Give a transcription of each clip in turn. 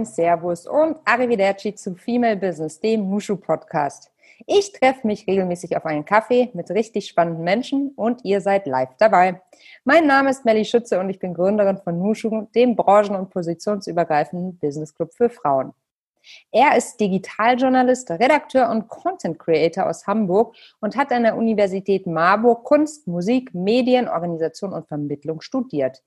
Moin, Servus und Arrivederci zu Female Business, dem Mushu Podcast. Ich treffe mich regelmäßig auf einen Kaffee mit richtig spannenden Menschen und ihr seid live dabei. Mein Name ist Melly Schütze und ich bin Gründerin von Mushu, dem branchen- und positionsübergreifenden Business Club für Frauen. Er ist Digitaljournalist, Redakteur und Content Creator aus Hamburg und hat an der Universität Marburg Kunst, Musik, Medien, Organisation und Vermittlung studiert.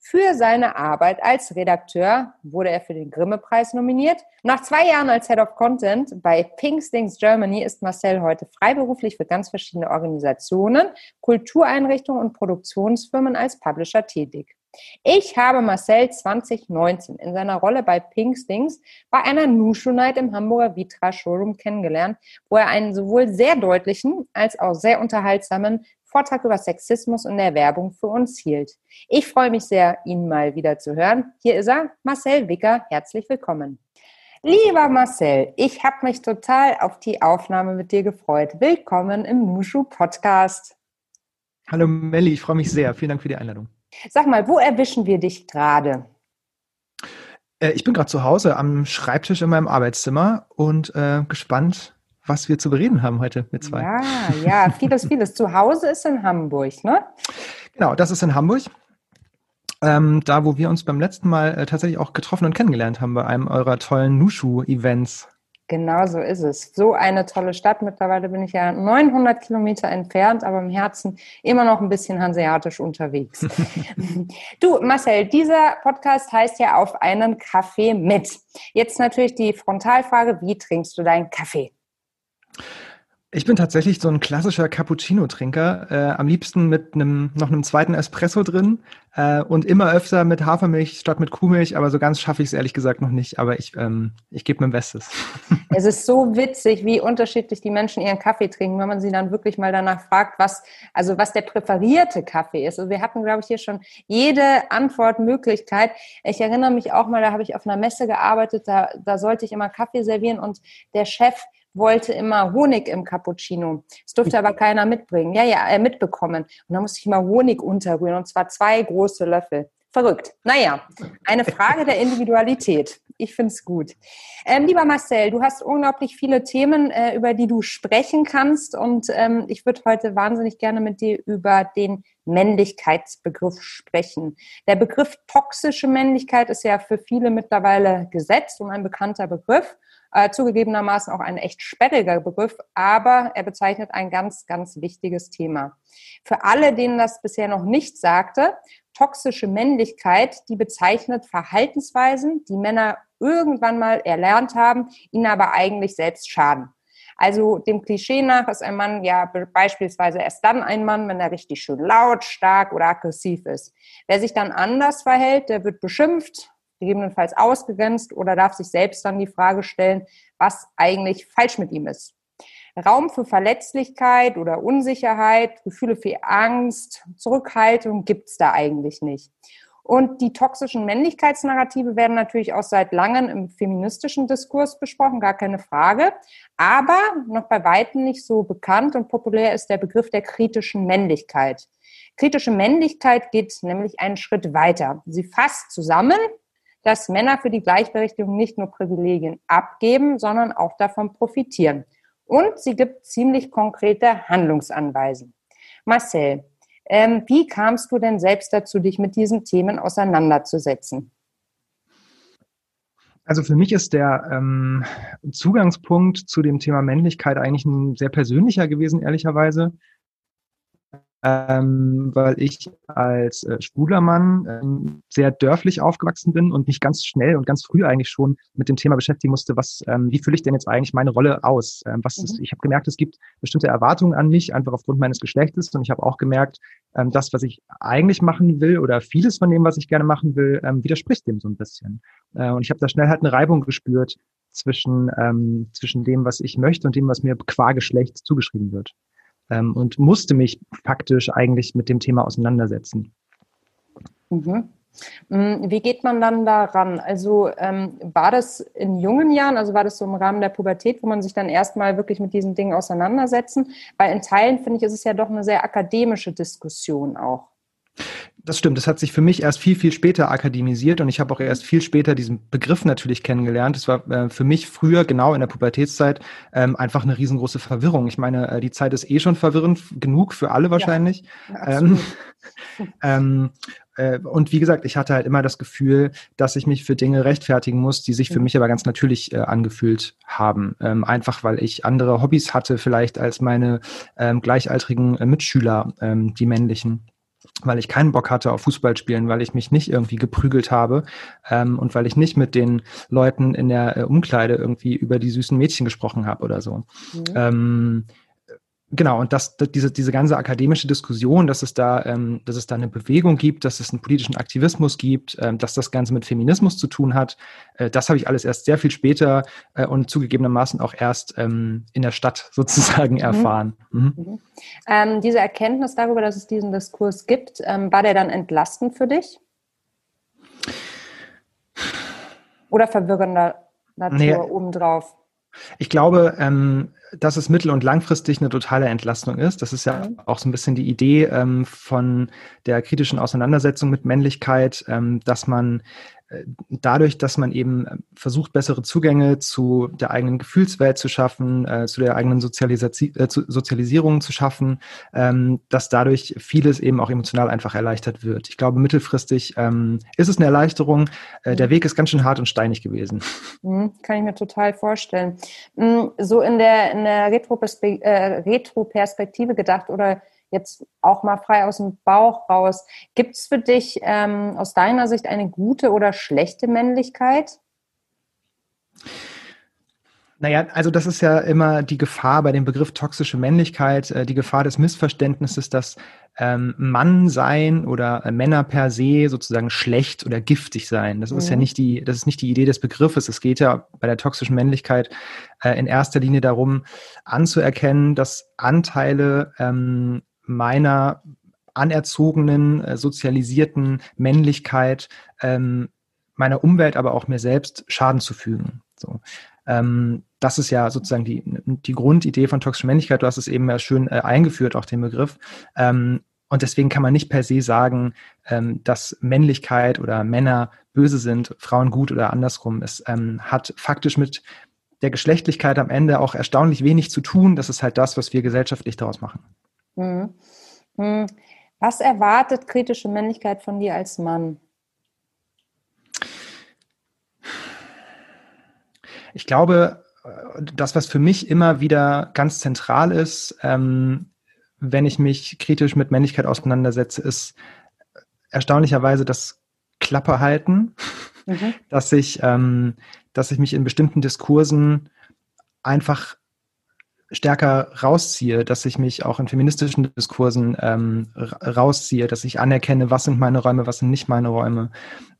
Für seine Arbeit als Redakteur wurde er für den Grimme-Preis nominiert. Nach zwei Jahren als Head of Content bei Pinkstings Germany ist Marcel heute freiberuflich für ganz verschiedene Organisationen, Kultureinrichtungen und Produktionsfirmen als Publisher tätig. Ich habe Marcel 2019 in seiner Rolle bei Pinkstings bei einer Nushu Night im Hamburger Vitra Showroom kennengelernt, wo er einen sowohl sehr deutlichen als auch sehr unterhaltsamen Vortrag über Sexismus in der Werbung für uns hielt. Ich freue mich sehr, ihn mal wieder zu hören. Hier ist er, Marcel Wicker. Herzlich willkommen. Lieber Marcel, ich habe mich total auf die Aufnahme mit dir gefreut. Willkommen im Mushu Podcast. Hallo Melli, ich freue mich sehr. Vielen Dank für die Einladung. Sag mal, wo erwischen wir dich gerade? Äh, ich bin gerade zu Hause am Schreibtisch in meinem Arbeitszimmer und äh, gespannt, was wir zu bereden haben heute mit zwei. Ja, ja, vieles, vieles. Zu Hause ist in Hamburg, ne? Genau, das ist in Hamburg. Ähm, da, wo wir uns beim letzten Mal äh, tatsächlich auch getroffen und kennengelernt haben bei einem eurer tollen Nushu-Events. Genau so ist es. So eine tolle Stadt. Mittlerweile bin ich ja 900 Kilometer entfernt, aber im Herzen immer noch ein bisschen hanseatisch unterwegs. du, Marcel, dieser Podcast heißt ja auf einen Kaffee mit. Jetzt natürlich die Frontalfrage, wie trinkst du deinen Kaffee? Ich bin tatsächlich so ein klassischer Cappuccino-Trinker, äh, am liebsten mit einem noch einem zweiten Espresso drin äh, und immer öfter mit Hafermilch statt mit Kuhmilch, aber so ganz schaffe ich es ehrlich gesagt noch nicht, aber ich, ähm, ich gebe mein Bestes. Es ist so witzig, wie unterschiedlich die Menschen ihren Kaffee trinken, wenn man sie dann wirklich mal danach fragt, was, also was der präferierte Kaffee ist. Also wir hatten, glaube ich, hier schon jede Antwortmöglichkeit. Ich erinnere mich auch mal, da habe ich auf einer Messe gearbeitet, da, da sollte ich immer Kaffee servieren und der Chef wollte immer Honig im Cappuccino. Das durfte aber keiner mitbringen. Ja, ja, äh, mitbekommen. Und da musste ich immer Honig unterrühren und zwar zwei große Löffel. Verrückt. Naja, eine Frage der Individualität. Ich finde es gut. Ähm, lieber Marcel, du hast unglaublich viele Themen, äh, über die du sprechen kannst. Und ähm, ich würde heute wahnsinnig gerne mit dir über den Männlichkeitsbegriff sprechen. Der Begriff toxische Männlichkeit ist ja für viele mittlerweile gesetzt und ein bekannter Begriff. Äh, zugegebenermaßen auch ein echt sperriger Begriff, aber er bezeichnet ein ganz, ganz wichtiges Thema. Für alle, denen das bisher noch nicht sagte, toxische Männlichkeit, die bezeichnet Verhaltensweisen, die Männer irgendwann mal erlernt haben, ihnen aber eigentlich selbst schaden. Also dem Klischee nach ist ein Mann ja beispielsweise erst dann ein Mann, wenn er richtig schön laut, stark oder aggressiv ist. Wer sich dann anders verhält, der wird beschimpft, gegebenenfalls ausgegrenzt oder darf sich selbst dann die Frage stellen, was eigentlich falsch mit ihm ist. Raum für Verletzlichkeit oder Unsicherheit, Gefühle für Angst, Zurückhaltung gibt's da eigentlich nicht. Und die toxischen Männlichkeitsnarrative werden natürlich auch seit langem im feministischen Diskurs besprochen, gar keine Frage. Aber noch bei weitem nicht so bekannt und populär ist der Begriff der kritischen Männlichkeit. Kritische Männlichkeit geht nämlich einen Schritt weiter. Sie fasst zusammen, dass Männer für die Gleichberechtigung nicht nur Privilegien abgeben, sondern auch davon profitieren. Und sie gibt ziemlich konkrete Handlungsanweisen. Marcel, ähm, wie kamst du denn selbst dazu, dich mit diesen Themen auseinanderzusetzen? Also für mich ist der ähm, Zugangspunkt zu dem Thema Männlichkeit eigentlich ein sehr persönlicher gewesen, ehrlicherweise ähm, weil ich als äh, schwuler Mann ähm, sehr dörflich aufgewachsen bin und mich ganz schnell und ganz früh eigentlich schon mit dem Thema beschäftigen musste, was, ähm, wie fülle ich denn jetzt eigentlich meine Rolle aus? Ähm, was mhm. ist, ich habe gemerkt, es gibt bestimmte Erwartungen an mich, einfach aufgrund meines Geschlechtes. Und ich habe auch gemerkt, ähm, das, was ich eigentlich machen will oder vieles von dem, was ich gerne machen will, ähm, widerspricht dem so ein bisschen. Äh, und ich habe da schnell halt eine Reibung gespürt zwischen, ähm, zwischen dem, was ich möchte und dem, was mir qua Geschlecht zugeschrieben wird ähm, und musste mich faktisch eigentlich mit dem Thema auseinandersetzen. Mhm. Mm, wie geht man dann daran? Also ähm, war das in jungen Jahren, also war das so im Rahmen der Pubertät, wo man sich dann erstmal wirklich mit diesen Dingen auseinandersetzen? Weil in Teilen, finde ich, ist es ja doch eine sehr akademische Diskussion auch. Das stimmt. Das hat sich für mich erst viel, viel später akademisiert und ich habe auch erst viel später diesen Begriff natürlich kennengelernt. Es war äh, für mich früher, genau in der Pubertätszeit, ähm, einfach eine riesengroße Verwirrung. Ich meine, äh, die Zeit ist eh schon verwirrend genug für alle wahrscheinlich. Ja, ähm, ähm, äh, und wie gesagt, ich hatte halt immer das Gefühl, dass ich mich für Dinge rechtfertigen muss, die sich für mhm. mich aber ganz natürlich äh, angefühlt haben. Ähm, einfach weil ich andere Hobbys hatte, vielleicht als meine gleichaltrigen äh, Mitschüler, die männlichen weil ich keinen Bock hatte auf Fußball spielen, weil ich mich nicht irgendwie geprügelt habe ähm, und weil ich nicht mit den Leuten in der äh, Umkleide irgendwie über die süßen Mädchen gesprochen habe oder so. Mhm. Ähm, Genau, und dass, dass diese, diese ganze akademische Diskussion, dass es da, ähm, dass es da eine Bewegung gibt, dass es einen politischen Aktivismus gibt, ähm, dass das Ganze mit Feminismus zu tun hat, äh, das habe ich alles erst sehr viel später äh, und zugegebenermaßen auch erst ähm, in der Stadt sozusagen mhm. erfahren. Mhm. Mhm. Ähm, diese Erkenntnis darüber, dass es diesen Diskurs gibt, ähm, war der dann entlastend für dich? Oder verwirrender Natur nee. obendrauf? Ich glaube, ähm, dass es mittel- und langfristig eine totale Entlastung ist. Das ist ja auch so ein bisschen die Idee ähm, von der kritischen Auseinandersetzung mit Männlichkeit, ähm, dass man dadurch, dass man eben äh, versucht, bessere Zugänge zu der eigenen Gefühlswelt zu schaffen, äh, zu der eigenen Sozialisi äh, zu Sozialisierung zu schaffen, ähm, dass dadurch vieles eben auch emotional einfach erleichtert wird. Ich glaube, mittelfristig ähm, ist es eine Erleichterung. Äh, der. Weg ist ganz schön hart und steinig gewesen. Mhm, kann ich mir total vorstellen. Mm, so in der, in der Retro-Perspektive äh, Retro gedacht oder jetzt auch mal frei aus dem Bauch raus. Gibt es für dich ähm, aus deiner Sicht eine gute oder schlechte Männlichkeit? Naja, also das ist ja immer die Gefahr bei dem Begriff toxische Männlichkeit, äh, die Gefahr des Missverständnisses, dass ähm, Mann sein oder äh, Männer per se sozusagen schlecht oder giftig sein. Das mhm. ist ja mhm. nicht die, das ist nicht die Idee des Begriffes. Es geht ja bei der toxischen Männlichkeit äh, in erster Linie darum, anzuerkennen, dass Anteile ähm, meiner anerzogenen, äh, sozialisierten Männlichkeit ähm, meiner Umwelt, aber auch mir selbst Schaden zu fügen. So. Ähm, das ist ja sozusagen die, die Grundidee von toxischer Männlichkeit. Du hast es eben ja schön äh, eingeführt, auch den Begriff. Ähm, und deswegen kann man nicht per se sagen, ähm, dass Männlichkeit oder Männer böse sind, Frauen gut oder andersrum. Es ähm, hat faktisch mit der Geschlechtlichkeit am Ende auch erstaunlich wenig zu tun. Das ist halt das, was wir gesellschaftlich daraus machen. Mhm. Mhm. Was erwartet kritische Männlichkeit von dir als Mann? Ich glaube, das, was für mich immer wieder ganz zentral ist, ähm, wenn ich mich kritisch mit Männlichkeit auseinandersetze, ist erstaunlicherweise das Klappe halten, mhm. dass ich, ähm, dass ich mich in bestimmten Diskursen einfach stärker rausziehe, dass ich mich auch in feministischen Diskursen ähm, rausziehe, dass ich anerkenne, was sind meine Räume, was sind nicht meine Räume.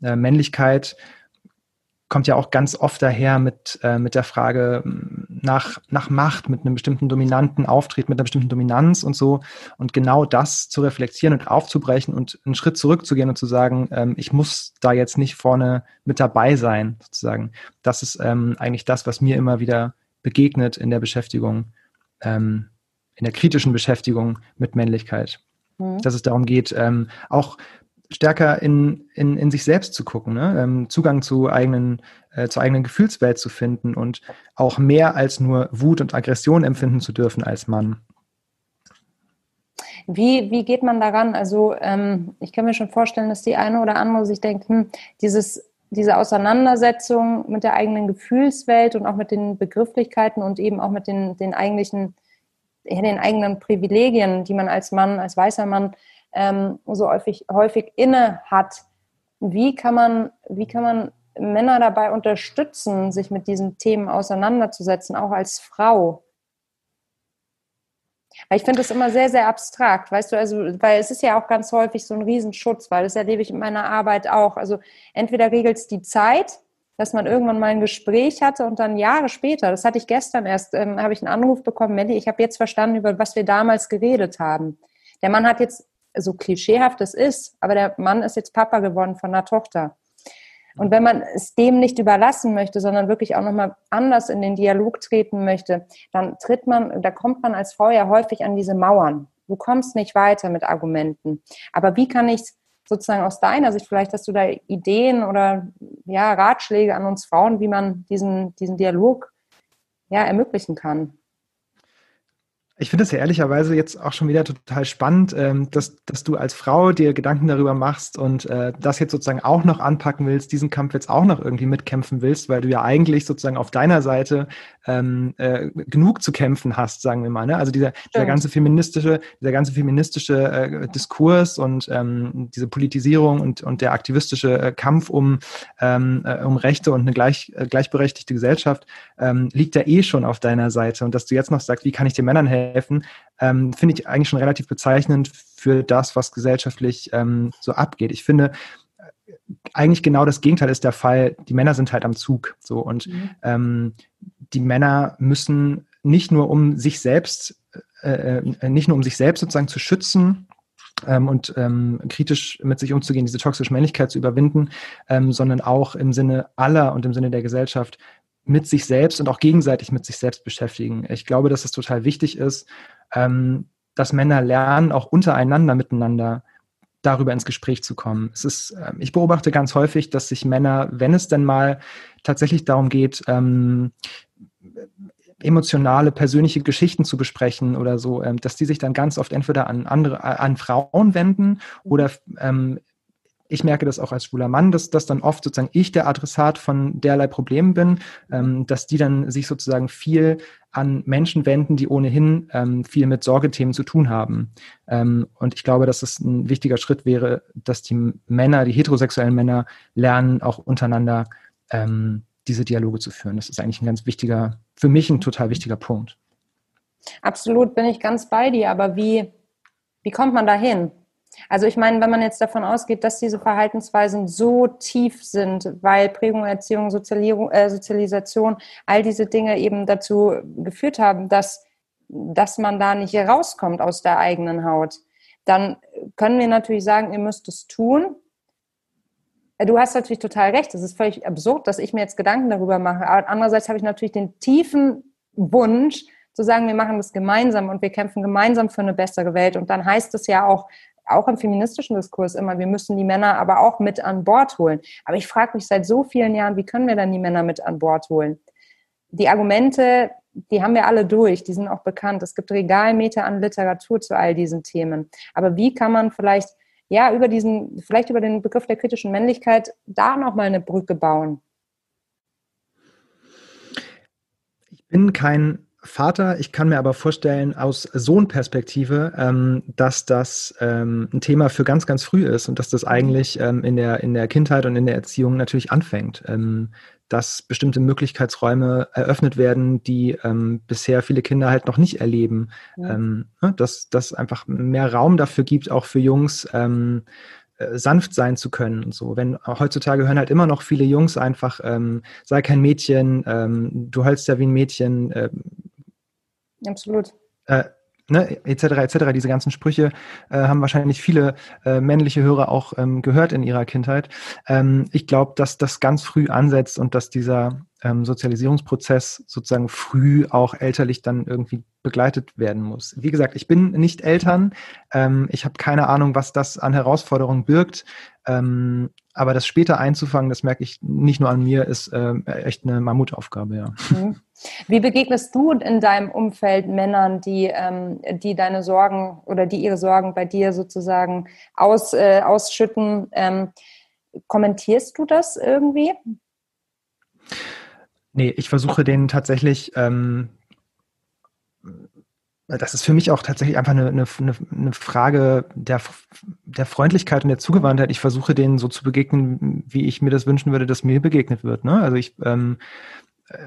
Äh, Männlichkeit kommt ja auch ganz oft daher mit, äh, mit der Frage nach, nach Macht, mit einem bestimmten dominanten Auftritt, mit einer bestimmten Dominanz und so. Und genau das zu reflektieren und aufzubrechen und einen Schritt zurückzugehen und zu sagen, ähm, ich muss da jetzt nicht vorne mit dabei sein, sozusagen. Das ist ähm, eigentlich das, was mir immer wieder begegnet in der Beschäftigung ähm, in der kritischen Beschäftigung mit Männlichkeit. Mhm. Dass es darum geht, ähm, auch stärker in, in, in sich selbst zu gucken, ne? ähm, Zugang zu eigenen, äh, zur eigenen Gefühlswelt zu finden und auch mehr als nur Wut und Aggression empfinden zu dürfen als Mann. Wie, wie geht man daran? Also ähm, ich kann mir schon vorstellen, dass die eine oder andere sich denkt, hm, dieses, diese Auseinandersetzung mit der eigenen Gefühlswelt und auch mit den Begrifflichkeiten und eben auch mit den, den eigentlichen den eigenen Privilegien, die man als Mann, als weißer Mann ähm, so häufig, häufig inne hat. Wie kann man, wie kann man Männer dabei unterstützen, sich mit diesen Themen auseinanderzusetzen, auch als Frau? Weil ich finde das immer sehr, sehr abstrakt, weißt du, also, weil es ist ja auch ganz häufig so ein Riesenschutz, weil das erlebe ich in meiner Arbeit auch. Also entweder regelt es die Zeit, dass man irgendwann mal ein Gespräch hatte und dann Jahre später, das hatte ich gestern erst, ähm, habe ich einen Anruf bekommen, Melli, ich habe jetzt verstanden, über was wir damals geredet haben. Der Mann hat jetzt, so klischeehaft es ist, aber der Mann ist jetzt Papa geworden von einer Tochter. Und wenn man es dem nicht überlassen möchte, sondern wirklich auch nochmal anders in den Dialog treten möchte, dann tritt man, da kommt man als Frau ja häufig an diese Mauern. Du kommst nicht weiter mit Argumenten. Aber wie kann ich sozusagen aus deiner Sicht, vielleicht hast du da Ideen oder ja, Ratschläge an uns Frauen, wie man diesen, diesen Dialog ja, ermöglichen kann. Ich finde es ja ehrlicherweise jetzt auch schon wieder total spannend, ähm, dass, dass du als Frau dir Gedanken darüber machst und äh, das jetzt sozusagen auch noch anpacken willst, diesen Kampf jetzt auch noch irgendwie mitkämpfen willst, weil du ja eigentlich sozusagen auf deiner Seite ähm, äh, genug zu kämpfen hast, sagen wir mal. Ne? Also dieser, dieser ganze feministische, dieser ganze feministische äh, Diskurs und ähm, diese Politisierung und, und der aktivistische Kampf um, ähm, um Rechte und eine gleich, gleichberechtigte Gesellschaft liegt ja eh schon auf deiner Seite. Und dass du jetzt noch sagst, wie kann ich den Männern helfen? Helfen, ähm, finde ich eigentlich schon relativ bezeichnend für das, was gesellschaftlich ähm, so abgeht. Ich finde, äh, eigentlich genau das Gegenteil ist der Fall. Die Männer sind halt am Zug. So und mhm. ähm, die Männer müssen nicht nur um sich selbst, äh, äh, nicht nur um sich selbst sozusagen zu schützen ähm, und ähm, kritisch mit sich umzugehen, diese toxische Männlichkeit zu überwinden, ähm, sondern auch im Sinne aller und im Sinne der Gesellschaft mit sich selbst und auch gegenseitig mit sich selbst beschäftigen. Ich glaube, dass es total wichtig ist, ähm, dass Männer lernen, auch untereinander miteinander darüber ins Gespräch zu kommen. Es ist, äh, ich beobachte ganz häufig, dass sich Männer, wenn es denn mal tatsächlich darum geht, ähm, emotionale, persönliche Geschichten zu besprechen oder so, ähm, dass die sich dann ganz oft entweder an andere, an Frauen wenden oder ähm, ich merke das auch als schwuler Mann, dass, dass dann oft sozusagen ich der Adressat von derlei Problemen bin, ähm, dass die dann sich sozusagen viel an Menschen wenden, die ohnehin ähm, viel mit Sorgethemen zu tun haben. Ähm, und ich glaube, dass es ein wichtiger Schritt wäre, dass die Männer, die heterosexuellen Männer lernen, auch untereinander ähm, diese Dialoge zu führen. Das ist eigentlich ein ganz wichtiger, für mich ein total wichtiger Punkt. Absolut, bin ich ganz bei dir. Aber wie, wie kommt man da hin? Also ich meine, wenn man jetzt davon ausgeht, dass diese Verhaltensweisen so tief sind, weil Prägung, Erziehung, äh, Sozialisation, all diese Dinge eben dazu geführt haben, dass, dass man da nicht rauskommt aus der eigenen Haut, dann können wir natürlich sagen, ihr müsst es tun. Du hast natürlich total recht. Es ist völlig absurd, dass ich mir jetzt Gedanken darüber mache. Aber andererseits habe ich natürlich den tiefen Wunsch, zu sagen, wir machen das gemeinsam und wir kämpfen gemeinsam für eine bessere Welt. Und dann heißt es ja auch, auch im feministischen Diskurs immer, wir müssen die Männer aber auch mit an Bord holen. Aber ich frage mich seit so vielen Jahren, wie können wir dann die Männer mit an Bord holen? Die Argumente, die haben wir alle durch, die sind auch bekannt. Es gibt Regalmeter an Literatur zu all diesen Themen. Aber wie kann man vielleicht, ja, über diesen, vielleicht über den Begriff der kritischen Männlichkeit da nochmal eine Brücke bauen? Ich bin kein Vater. Ich kann mir aber vorstellen, aus Sohnperspektive, ähm, dass das ähm, ein Thema für ganz, ganz früh ist und dass das eigentlich ähm, in, der, in der Kindheit und in der Erziehung natürlich anfängt. Ähm, dass bestimmte Möglichkeitsräume eröffnet werden, die ähm, bisher viele Kinder halt noch nicht erleben. Ja. Ähm, ne, dass das einfach mehr Raum dafür gibt, auch für Jungs, äh, sanft sein zu können und so. Wenn heutzutage hören halt immer noch viele Jungs einfach, sei kein Mädchen, du heulst ja wie ein Mädchen. Äh, Absolut. Äh, ne, etc. etc. Diese ganzen Sprüche äh, haben wahrscheinlich viele äh, männliche Hörer auch ähm, gehört in ihrer Kindheit. Ähm, ich glaube, dass das ganz früh ansetzt und dass dieser ähm, Sozialisierungsprozess sozusagen früh auch elterlich dann irgendwie begleitet werden muss. Wie gesagt, ich bin nicht Eltern. Ähm, ich habe keine Ahnung, was das an Herausforderungen birgt. Aber das später einzufangen, das merke ich nicht nur an mir, ist äh, echt eine Mammutaufgabe, ja. Mhm. Wie begegnest du in deinem Umfeld Männern, die, ähm, die deine Sorgen oder die ihre Sorgen bei dir sozusagen aus, äh, ausschütten? Ähm, kommentierst du das irgendwie? Nee, ich versuche denen tatsächlich ähm, das ist für mich auch tatsächlich einfach eine, eine, eine Frage der, der Freundlichkeit und der Zugewandtheit. Ich versuche denen so zu begegnen, wie ich mir das wünschen würde, dass mir begegnet wird. Ne? Also ich, ähm,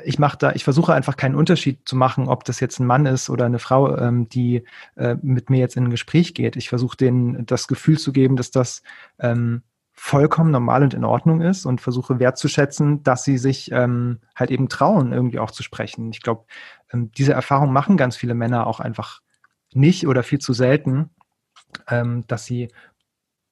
ich mache da, ich versuche einfach keinen Unterschied zu machen, ob das jetzt ein Mann ist oder eine Frau, ähm, die äh, mit mir jetzt in ein Gespräch geht. Ich versuche denen das Gefühl zu geben, dass das ähm, vollkommen normal und in Ordnung ist und versuche wertzuschätzen, dass sie sich ähm, halt eben trauen, irgendwie auch zu sprechen. Ich glaube, ähm, diese Erfahrung machen ganz viele Männer auch einfach nicht oder viel zu selten, ähm, dass sie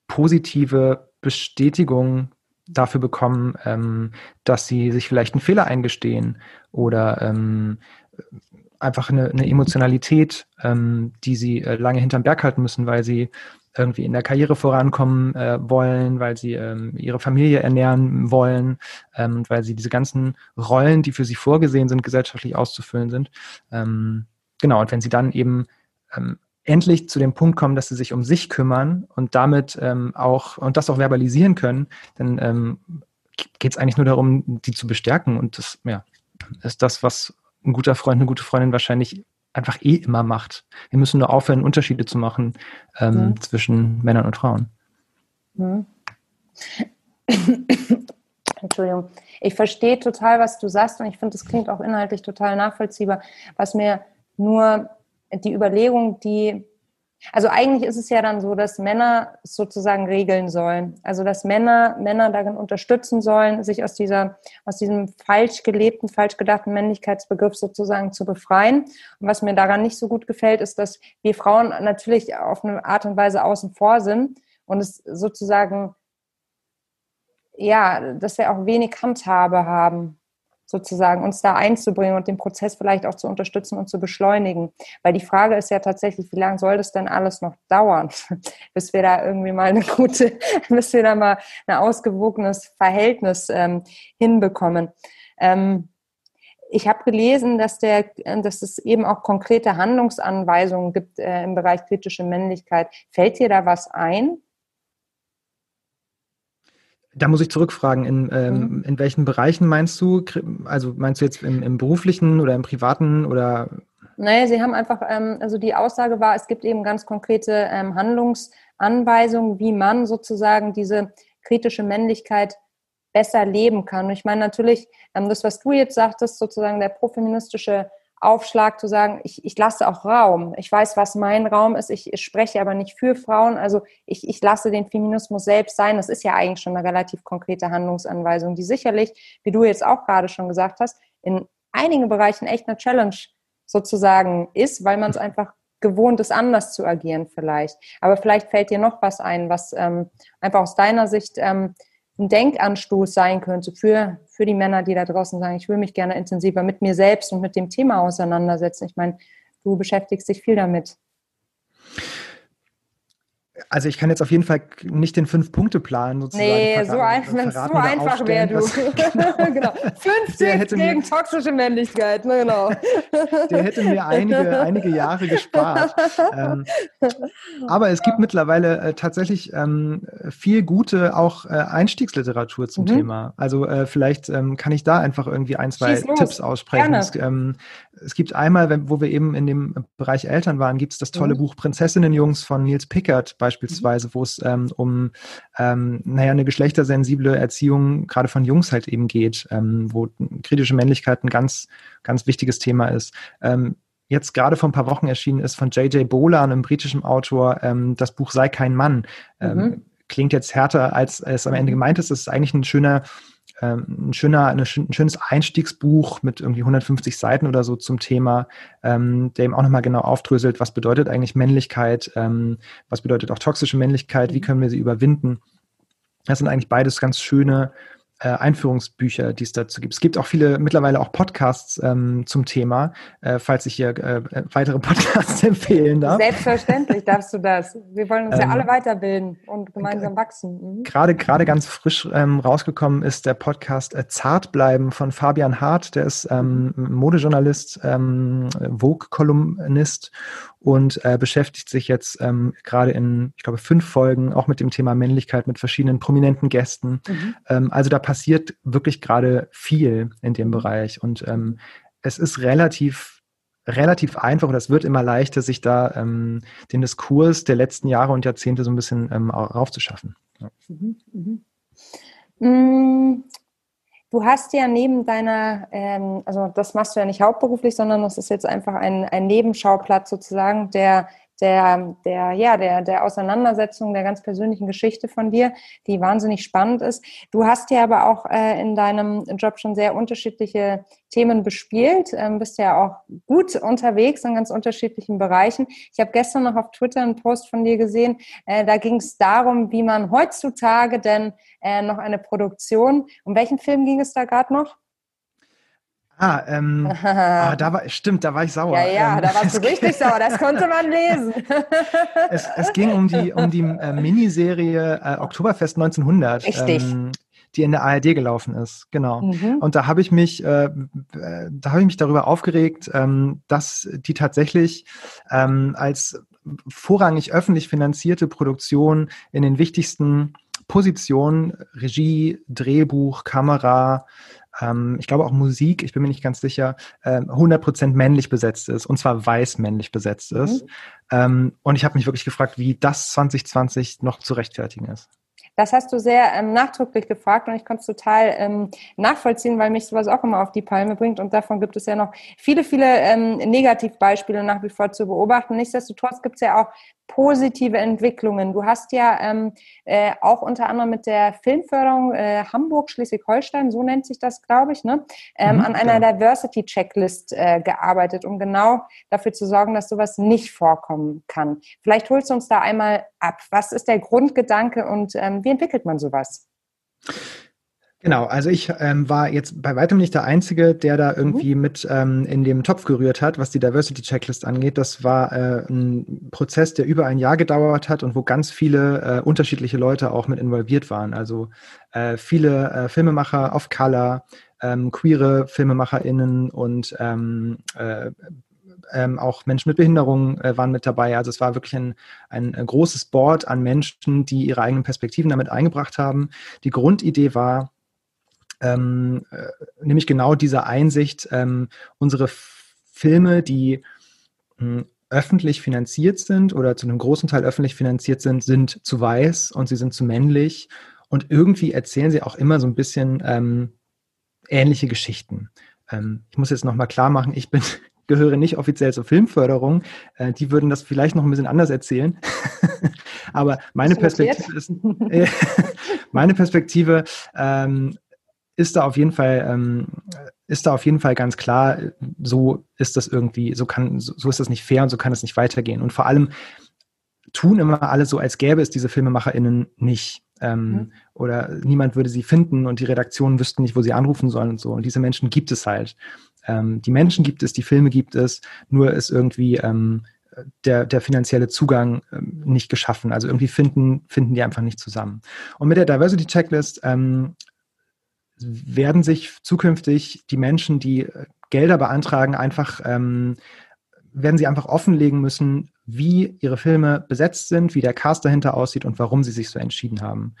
positive Bestätigung dafür bekommen, ähm, dass sie sich vielleicht einen Fehler eingestehen oder ähm, einfach eine, eine Emotionalität, ähm, die sie äh, lange hinterm Berg halten müssen, weil sie irgendwie in der Karriere vorankommen äh, wollen, weil sie ähm, ihre Familie ernähren wollen, ähm, weil sie diese ganzen Rollen, die für sie vorgesehen sind, gesellschaftlich auszufüllen sind. Ähm, genau, und wenn sie dann eben ähm, endlich zu dem Punkt kommen, dass sie sich um sich kümmern und damit ähm, auch und das auch verbalisieren können, dann ähm, geht es eigentlich nur darum, die zu bestärken. Und das ja, ist das, was ein guter Freund, eine gute Freundin wahrscheinlich einfach eh immer macht. Wir müssen nur aufhören, Unterschiede zu machen ähm, mhm. zwischen Männern und Frauen. Mhm. Entschuldigung. Ich verstehe total, was du sagst und ich finde, das klingt auch inhaltlich total nachvollziehbar. Was mir nur die Überlegung, die also eigentlich ist es ja dann so, dass Männer sozusagen regeln sollen. Also dass Männer Männer darin unterstützen sollen, sich aus dieser aus diesem falsch gelebten, falsch gedachten Männlichkeitsbegriff sozusagen zu befreien. Und was mir daran nicht so gut gefällt, ist, dass wir Frauen natürlich auf eine Art und Weise außen vor sind und es sozusagen ja, dass wir auch wenig Handhabe haben sozusagen uns da einzubringen und den Prozess vielleicht auch zu unterstützen und zu beschleunigen. Weil die Frage ist ja tatsächlich, wie lange soll das denn alles noch dauern, bis wir da irgendwie mal eine gute, bis wir da mal ein ausgewogenes Verhältnis ähm, hinbekommen. Ähm, ich habe gelesen, dass, der, dass es eben auch konkrete Handlungsanweisungen gibt äh, im Bereich kritische Männlichkeit. Fällt dir da was ein? Da muss ich zurückfragen, in, ähm, mhm. in welchen Bereichen meinst du? Also meinst du jetzt im, im beruflichen oder im privaten oder? Naja, Sie haben einfach, ähm, also die Aussage war, es gibt eben ganz konkrete ähm, Handlungsanweisungen, wie man sozusagen diese kritische Männlichkeit besser leben kann. Und ich meine natürlich, ähm, das, was du jetzt sagtest, sozusagen der profeministische Aufschlag zu sagen, ich, ich lasse auch Raum. Ich weiß, was mein Raum ist. Ich, ich spreche aber nicht für Frauen. Also ich, ich lasse den Feminismus selbst sein. Das ist ja eigentlich schon eine relativ konkrete Handlungsanweisung, die sicherlich, wie du jetzt auch gerade schon gesagt hast, in einigen Bereichen echt eine Challenge sozusagen ist, weil man es einfach gewohnt ist, anders zu agieren vielleicht. Aber vielleicht fällt dir noch was ein, was ähm, einfach aus deiner Sicht ähm, ein Denkanstoß sein könnte für, für die Männer, die da draußen sagen, ich will mich gerne intensiver mit mir selbst und mit dem Thema auseinandersetzen. Ich meine, du beschäftigst dich viel damit. Also ich kann jetzt auf jeden Fall nicht den Fünf-Punkte-Plan sozusagen. Nee, so, ein, wenn es so einfach wäre, du. genau. genau. Fünf Tipps gegen mir, toxische Männlichkeit, ne, genau. Der hätte mir einige, einige Jahre gespart. Ähm, aber es gibt mittlerweile äh, tatsächlich ähm, viel gute auch äh, Einstiegsliteratur zum mhm. Thema. Also äh, vielleicht ähm, kann ich da einfach irgendwie ein, zwei Tipps aussprechen. Es, ähm, es, gibt einmal, wenn, wo wir eben in dem Bereich Eltern waren, gibt es das tolle mhm. Buch Prinzessinnenjungs von Nils Pickert bei beispielsweise, wo es ähm, um ähm, naja, eine geschlechtersensible Erziehung gerade von Jungs halt eben geht, ähm, wo kritische Männlichkeit ein ganz, ganz wichtiges Thema ist. Ähm, jetzt gerade vor ein paar Wochen erschienen ist von J.J. Bolan, einem britischen Autor, ähm, das Buch Sei kein Mann. Ähm, mhm. Klingt jetzt härter, als es am Ende gemeint ist. Es ist eigentlich ein schöner ein, schöner, ein schönes Einstiegsbuch mit irgendwie 150 Seiten oder so zum Thema, ähm, der eben auch nochmal genau aufdröselt, was bedeutet eigentlich Männlichkeit, ähm, was bedeutet auch toxische Männlichkeit, wie mhm. können wir sie überwinden. Das sind eigentlich beides ganz schöne äh, Einführungsbücher, die es dazu gibt. Es gibt auch viele, mittlerweile auch Podcasts ähm, zum Thema, äh, falls ich hier äh, weitere Podcasts empfehlen darf. Selbstverständlich darfst du das. Wir wollen uns ähm, ja alle weiterbilden und gemeinsam wachsen. Mhm. Gerade, gerade ganz frisch ähm, rausgekommen ist der Podcast äh, Zart bleiben von Fabian Hart, der ist ähm, Modejournalist, ähm, Vogue-Kolumnist und äh, beschäftigt sich jetzt ähm, gerade in, ich glaube, fünf Folgen auch mit dem Thema Männlichkeit mit verschiedenen prominenten Gästen. Mhm. Ähm, also da passiert wirklich gerade viel in dem Bereich und ähm, es ist relativ relativ einfach und es wird immer leichter, sich da ähm, den Diskurs der letzten Jahre und Jahrzehnte so ein bisschen ähm, raufzuschaffen. Ja. Mhm, mhm. Du hast ja neben deiner, ähm, also das machst du ja nicht hauptberuflich, sondern das ist jetzt einfach ein, ein Nebenschauplatz sozusagen, der der, der, ja, der, der Auseinandersetzung der ganz persönlichen Geschichte von dir, die wahnsinnig spannend ist. Du hast ja aber auch äh, in deinem Job schon sehr unterschiedliche Themen bespielt, ähm, bist ja auch gut unterwegs in ganz unterschiedlichen Bereichen. Ich habe gestern noch auf Twitter einen Post von dir gesehen, äh, da ging es darum, wie man heutzutage denn äh, noch eine Produktion, um welchen Film ging es da gerade noch? Ah, ähm, ah, da war, stimmt, da war ich sauer. Ja, ja, ähm, da warst du richtig sauer, das konnte man lesen. es, es, ging um die, um die äh, Miniserie äh, Oktoberfest 1900. Richtig. Ähm, die in der ARD gelaufen ist, genau. Mhm. Und da habe ich mich, äh, da habe ich mich darüber aufgeregt, ähm, dass die tatsächlich ähm, als vorrangig öffentlich finanzierte Produktion in den wichtigsten Positionen, Regie, Drehbuch, Kamera, ähm, ich glaube auch Musik, ich bin mir nicht ganz sicher, äh, 100% männlich besetzt ist und zwar weiß männlich besetzt ist. Mhm. Ähm, und ich habe mich wirklich gefragt, wie das 2020 noch zu rechtfertigen ist. Das hast du sehr ähm, nachdrücklich gefragt und ich konnte es total ähm, nachvollziehen, weil mich sowas auch immer auf die Palme bringt und davon gibt es ja noch viele, viele ähm, Negativbeispiele nach wie vor zu beobachten. Nichtsdestotrotz gibt es ja auch positive Entwicklungen. Du hast ja ähm, äh, auch unter anderem mit der Filmförderung äh, Hamburg-Schleswig-Holstein, so nennt sich das, glaube ich, ne, ähm, mhm, an einer ja. Diversity-Checklist äh, gearbeitet, um genau dafür zu sorgen, dass sowas nicht vorkommen kann. Vielleicht holst du uns da einmal ab. Was ist der Grundgedanke und ähm, wie entwickelt man sowas? Genau, also ich ähm, war jetzt bei weitem nicht der Einzige, der da irgendwie mhm. mit ähm, in dem Topf gerührt hat, was die Diversity Checklist angeht. Das war äh, ein Prozess, der über ein Jahr gedauert hat und wo ganz viele äh, unterschiedliche Leute auch mit involviert waren. Also äh, viele äh, Filmemacher of Color, ähm, queere FilmemacherInnen und ähm, äh, ähm, auch Menschen mit Behinderung äh, waren mit dabei. Also es war wirklich ein, ein, ein großes Board an Menschen, die ihre eigenen Perspektiven damit eingebracht haben. Die Grundidee war, ähm, äh, nämlich genau diese Einsicht, ähm, unsere Filme, die mh, hm, öffentlich finanziert sind oder zu einem großen Teil öffentlich finanziert sind, sind zu weiß und sie sind zu männlich und irgendwie erzählen sie auch immer so ein bisschen ähm, ähnliche Geschichten. Ähm, ich muss jetzt nochmal klar machen, ich bin gehöre nicht offiziell zur Filmförderung. Äh, die würden das vielleicht noch ein bisschen anders erzählen. Aber meine Perspektive ist, äh, meine Perspektive ähm, ist da auf jeden Fall, ähm, ist da auf jeden Fall ganz klar, so ist das irgendwie, so kann, so, so ist das nicht fair und so kann es nicht weitergehen. Und vor allem tun immer alle so, als gäbe es diese FilmemacherInnen nicht. Ähm, mhm. Oder niemand würde sie finden und die Redaktionen wüssten nicht, wo sie anrufen sollen und so. Und diese Menschen gibt es halt. Ähm, die Menschen gibt es, die Filme gibt es, nur ist irgendwie ähm, der, der finanzielle Zugang ähm, nicht geschaffen. Also irgendwie finden, finden die einfach nicht zusammen. Und mit der Diversity Checklist ähm, werden sich zukünftig die Menschen, die äh, Gelder beantragen, einfach ähm, werden sie einfach offenlegen müssen, wie ihre Filme besetzt sind, wie der Cast dahinter aussieht und warum sie sich so entschieden haben.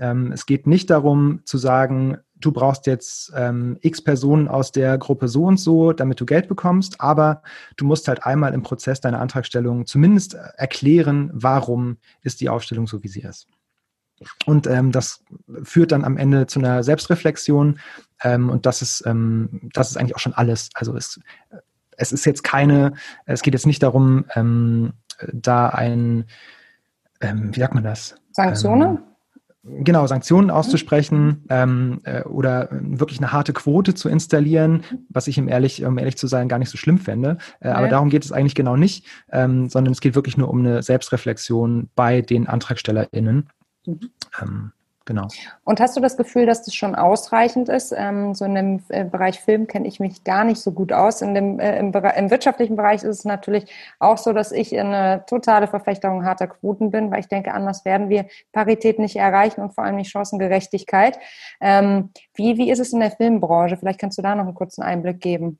Ähm, es geht nicht darum zu sagen, du brauchst jetzt ähm, x Personen aus der Gruppe so und so, damit du Geld bekommst, aber du musst halt einmal im Prozess deiner Antragstellung zumindest erklären, warum ist die Aufstellung so, wie sie ist. Und ähm, das führt dann am Ende zu einer Selbstreflexion. Ähm, und das ist, ähm, das ist eigentlich auch schon alles. Also es, es ist jetzt keine, es geht jetzt nicht darum, ähm, da ein, ähm, wie sagt man das? Sanktionen? Ähm, genau, Sanktionen auszusprechen ähm, äh, oder wirklich eine harte Quote zu installieren, was ich, um ehrlich, um ehrlich zu sein, gar nicht so schlimm fände. Äh, aber darum geht es eigentlich genau nicht, ähm, sondern es geht wirklich nur um eine Selbstreflexion bei den AntragstellerInnen. Mhm. Ähm, genau. Und hast du das Gefühl, dass das schon ausreichend ist? Ähm, so in dem äh, Bereich Film kenne ich mich gar nicht so gut aus. In dem, äh, im, im, wirtschaftlichen Bereich ist es natürlich auch so, dass ich eine totale Verfechterung harter Quoten bin, weil ich denke, anders werden wir Parität nicht erreichen und vor allem nicht Chancengerechtigkeit. Ähm, wie, wie ist es in der Filmbranche? Vielleicht kannst du da noch einen kurzen Einblick geben.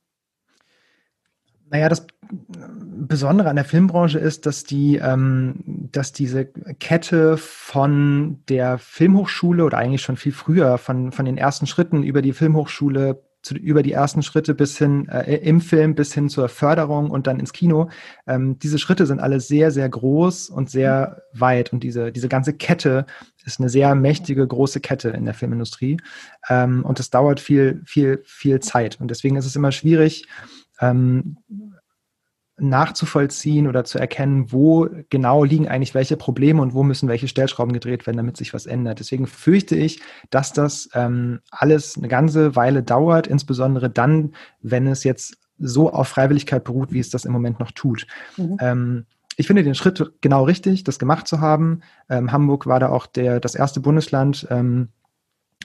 Naja, das Besondere an der Filmbranche ist, dass die, ähm, dass diese Kette von der Filmhochschule oder eigentlich schon viel früher, von, von den ersten Schritten über die Filmhochschule zu, über die ersten Schritte bis hin äh, im Film bis hin zur Förderung und dann ins Kino. Ähm, diese Schritte sind alle sehr, sehr groß und sehr weit und diese, diese ganze Kette ist eine sehr mächtige, große Kette in der Filmindustrie ähm, und es dauert viel, viel, viel Zeit und deswegen ist es immer schwierig, ähm, nachzuvollziehen oder zu erkennen, wo genau liegen eigentlich welche Probleme und wo müssen welche Stellschrauben gedreht werden, damit sich was ändert. Deswegen fürchte ich, dass das ähm, alles eine ganze Weile dauert, insbesondere dann, wenn es jetzt so auf Freiwilligkeit beruht, wie es das im Moment noch tut. Mhm. Ähm, ich finde den Schritt genau richtig, das gemacht zu haben. Ähm, Hamburg war da auch der, das erste Bundesland, ähm,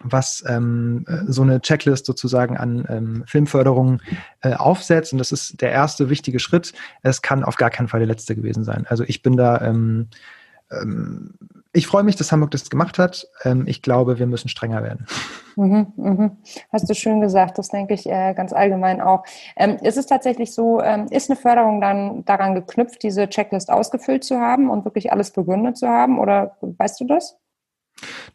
was ähm, äh, so eine Checklist sozusagen an ähm, Filmförderung äh, aufsetzt. Und das ist der erste wichtige Schritt. Es kann auf gar keinen Fall der letzte gewesen sein. Also ich bin da, ähm, ähm, ich freue mich, dass Hamburg das gemacht hat. Ähm, ich glaube, wir müssen strenger werden. Mhm, mhm. Hast du schön gesagt, das denke ich äh, ganz allgemein auch. Ähm, ist es tatsächlich so, ähm, ist eine Förderung dann daran geknüpft, diese Checklist ausgefüllt zu haben und wirklich alles begründet zu haben? Oder weißt du das?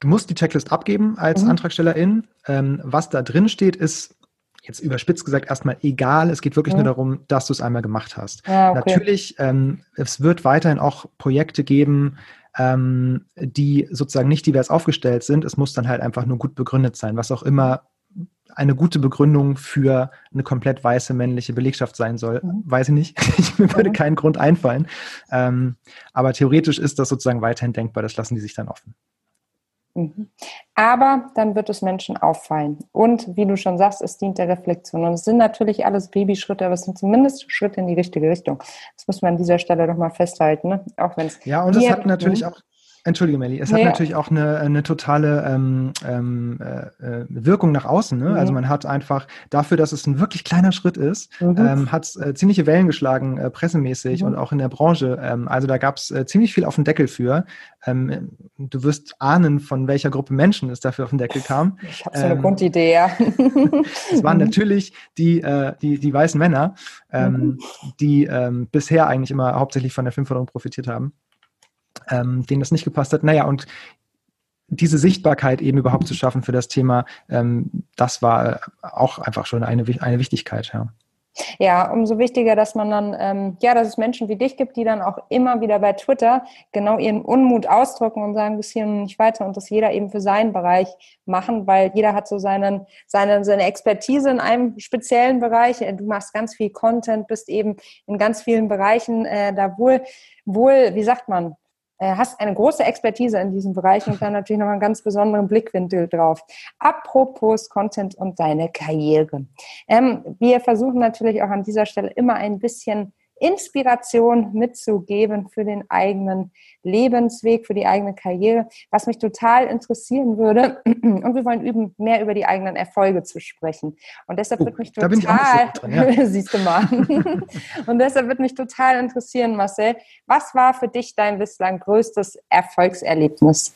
Du musst die Checklist abgeben als mhm. Antragstellerin. Ähm, was da drin steht, ist jetzt überspitzt gesagt erstmal egal. Es geht wirklich mhm. nur darum, dass du es einmal gemacht hast. Ja, okay. Natürlich, ähm, es wird weiterhin auch Projekte geben, ähm, die sozusagen nicht divers aufgestellt sind. Es muss dann halt einfach nur gut begründet sein, was auch immer eine gute Begründung für eine komplett weiße männliche Belegschaft sein soll. Mhm. Weiß ich nicht. Mir würde mhm. kein Grund einfallen. Ähm, aber theoretisch ist das sozusagen weiterhin denkbar. Das lassen die sich dann offen. Mhm. Aber dann wird es Menschen auffallen. Und wie du schon sagst, es dient der Reflexion. Und es sind natürlich alles Babyschritte, aber es sind zumindest Schritte in die richtige Richtung. Das muss man an dieser Stelle doch mal festhalten. Ne? Auch wenn es ja, und es hat natürlich auch Entschuldige, Melli. Es nee. hat natürlich auch eine, eine totale ähm, ähm, äh, Wirkung nach außen. Ne? Also mhm. Also man hat einfach dafür, dass es ein wirklich kleiner Schritt ist, mhm. ähm, hat äh, ziemliche Wellen geschlagen, äh, pressemäßig mhm. und auch in der Branche. Ähm, also da gab es äh, ziemlich viel auf den Deckel für. Ähm, du wirst ahnen, von welcher Gruppe Menschen es dafür auf den Deckel kam. Ich habe so eine ähm, Grundidee, ja. es waren natürlich die, äh, die, die weißen Männer, mhm. die bisher eigentlich immer hauptsächlich von der Filmförderung profitiert haben ähm, denen das nicht gepasst hat. Naja, und diese Sichtbarkeit eben überhaupt zu schaffen für das Thema, ähm, das war auch einfach schon eine, eine Wichtigkeit, ja. Ja, umso wichtiger, dass man dann, ähm, ja, dass es Menschen wie dich gibt, die dann auch immer wieder bei Twitter genau ihren Unmut ausdrücken und sagen, bis hier nicht weiter und das jeder eben für seinen Bereich machen, weil jeder hat so seinen, seine, seine Expertise in einem speziellen Bereich. Du machst ganz viel Content, bist eben in ganz vielen Bereichen äh, da wohl, wohl, wie sagt man, äh, hast eine große Expertise in diesem Bereich und dann natürlich noch einen ganz besonderen Blickwinkel drauf. Apropos Content und deine Karriere. Ähm, wir versuchen natürlich auch an dieser Stelle immer ein bisschen Inspiration mitzugeben für den eigenen Lebensweg, für die eigene Karriere, was mich total interessieren würde. Und wir wollen üben, mehr über die eigenen Erfolge zu sprechen. Und deshalb oh, wird mich total, so drin, ja. siehst du mal. Und deshalb wird mich total interessieren, Marcel, was war für dich dein bislang größtes Erfolgserlebnis?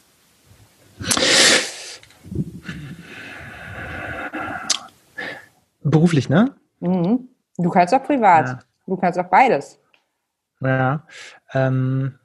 Beruflich, ne? Mhm. Du kannst auch privat. Ja. Du kannst auch beides. Ja. Ähm,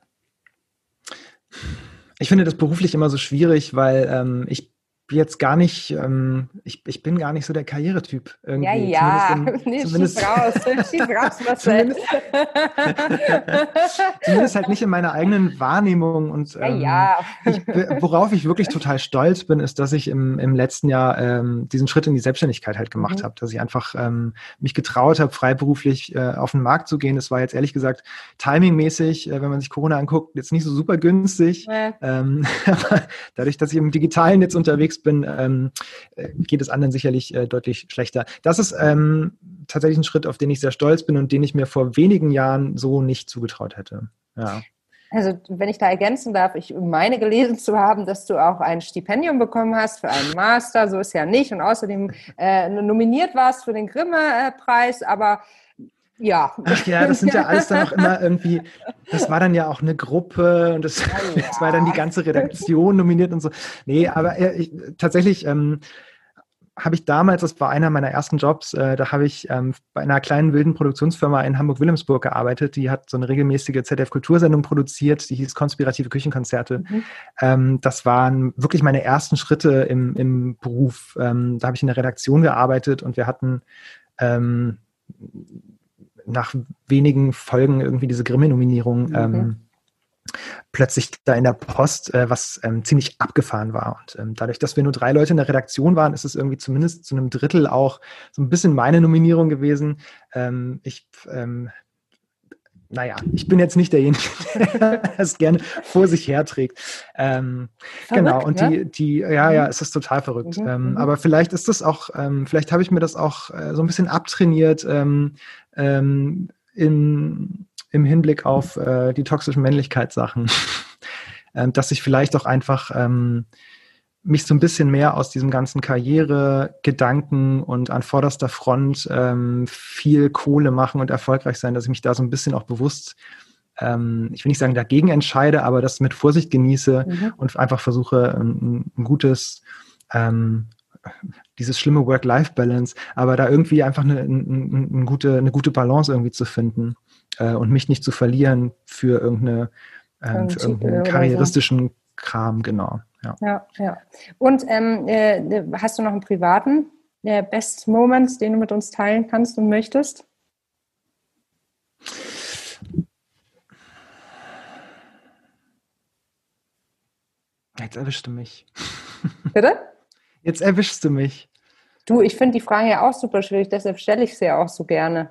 ich finde das beruflich immer so schwierig, weil ähm, ich jetzt gar nicht, ähm, ich, ich bin gar nicht so der Karrieretyp irgendwie. Ja, ja, zumindest, in, nee, zumindest raus, raus, was zumindest, zumindest halt nicht in meiner eigenen Wahrnehmung und ähm, ja, ja. Ich, worauf ich wirklich total stolz bin, ist, dass ich im, im letzten Jahr ähm, diesen Schritt in die Selbstständigkeit halt gemacht mhm. habe, dass ich einfach ähm, mich getraut habe, freiberuflich äh, auf den Markt zu gehen. Das war jetzt ehrlich gesagt timingmäßig, äh, wenn man sich Corona anguckt, jetzt nicht so super günstig. Ja. Ähm, aber dadurch, dass ich im Digitalen jetzt unterwegs unterwegs bin, ähm, äh, geht es anderen sicherlich äh, deutlich schlechter. Das ist ähm, tatsächlich ein Schritt, auf den ich sehr stolz bin und den ich mir vor wenigen Jahren so nicht zugetraut hätte. Ja. Also, wenn ich da ergänzen darf, ich meine gelesen zu haben, dass du auch ein Stipendium bekommen hast für einen Master, so ist ja nicht, und außerdem äh, nominiert warst für den Grimme-Preis, aber ja. Ach ja, das sind ja alles dann auch immer irgendwie, das war dann ja auch eine Gruppe und das, ja, das war dann die ganze Redaktion nominiert und so. Nee, aber äh, ich, tatsächlich ähm, habe ich damals, das war einer meiner ersten Jobs, äh, da habe ich ähm, bei einer kleinen wilden Produktionsfirma in Hamburg-Wilhelmsburg gearbeitet. Die hat so eine regelmäßige ZDF-Kultursendung produziert, die hieß Konspirative Küchenkonzerte. Mhm. Ähm, das waren wirklich meine ersten Schritte im, im Beruf. Ähm, da habe ich in der Redaktion gearbeitet und wir hatten ähm, nach wenigen Folgen irgendwie diese Grimme-Nominierung mhm. ähm, plötzlich da in der Post, äh, was ähm, ziemlich abgefahren war. Und ähm, dadurch, dass wir nur drei Leute in der Redaktion waren, ist es irgendwie zumindest zu einem Drittel auch so ein bisschen meine Nominierung gewesen. Ähm, ich ähm, naja, ich bin jetzt nicht derjenige, der es gerne vor sich herträgt. Ähm, genau, und die, die, ja, ja, mhm. es ist total verrückt. Mhm, ähm, mhm. aber vielleicht ist das auch, ähm, vielleicht habe ich mir das auch äh, so ein bisschen abtrainiert ähm, ähm, in, im Hinblick auf äh, die toxischen Männlichkeitssachen. ähm, dass ich vielleicht auch einfach ähm, mich so ein bisschen mehr aus diesem ganzen Karrieregedanken und an vorderster Front ähm, viel Kohle machen und erfolgreich sein, dass ich mich da so ein bisschen auch bewusst, ähm, ich will nicht sagen dagegen entscheide, aber das mit Vorsicht genieße mhm. und einfach versuche, ein, ein gutes, ähm, dieses schlimme Work-Life-Balance, aber da irgendwie einfach eine, eine, eine, gute, eine gute Balance irgendwie zu finden äh, und mich nicht zu verlieren für irgendeine ähm, für irgendeinen karrieristischen Kram, genau. Ja, ja. ja. Und ähm, äh, hast du noch einen privaten äh, Best Moment, den du mit uns teilen kannst und möchtest? Jetzt erwischst du mich. Bitte? Jetzt erwischst du mich. Du, ich finde die Frage ja auch super schwierig, deshalb stelle ich sie ja auch so gerne.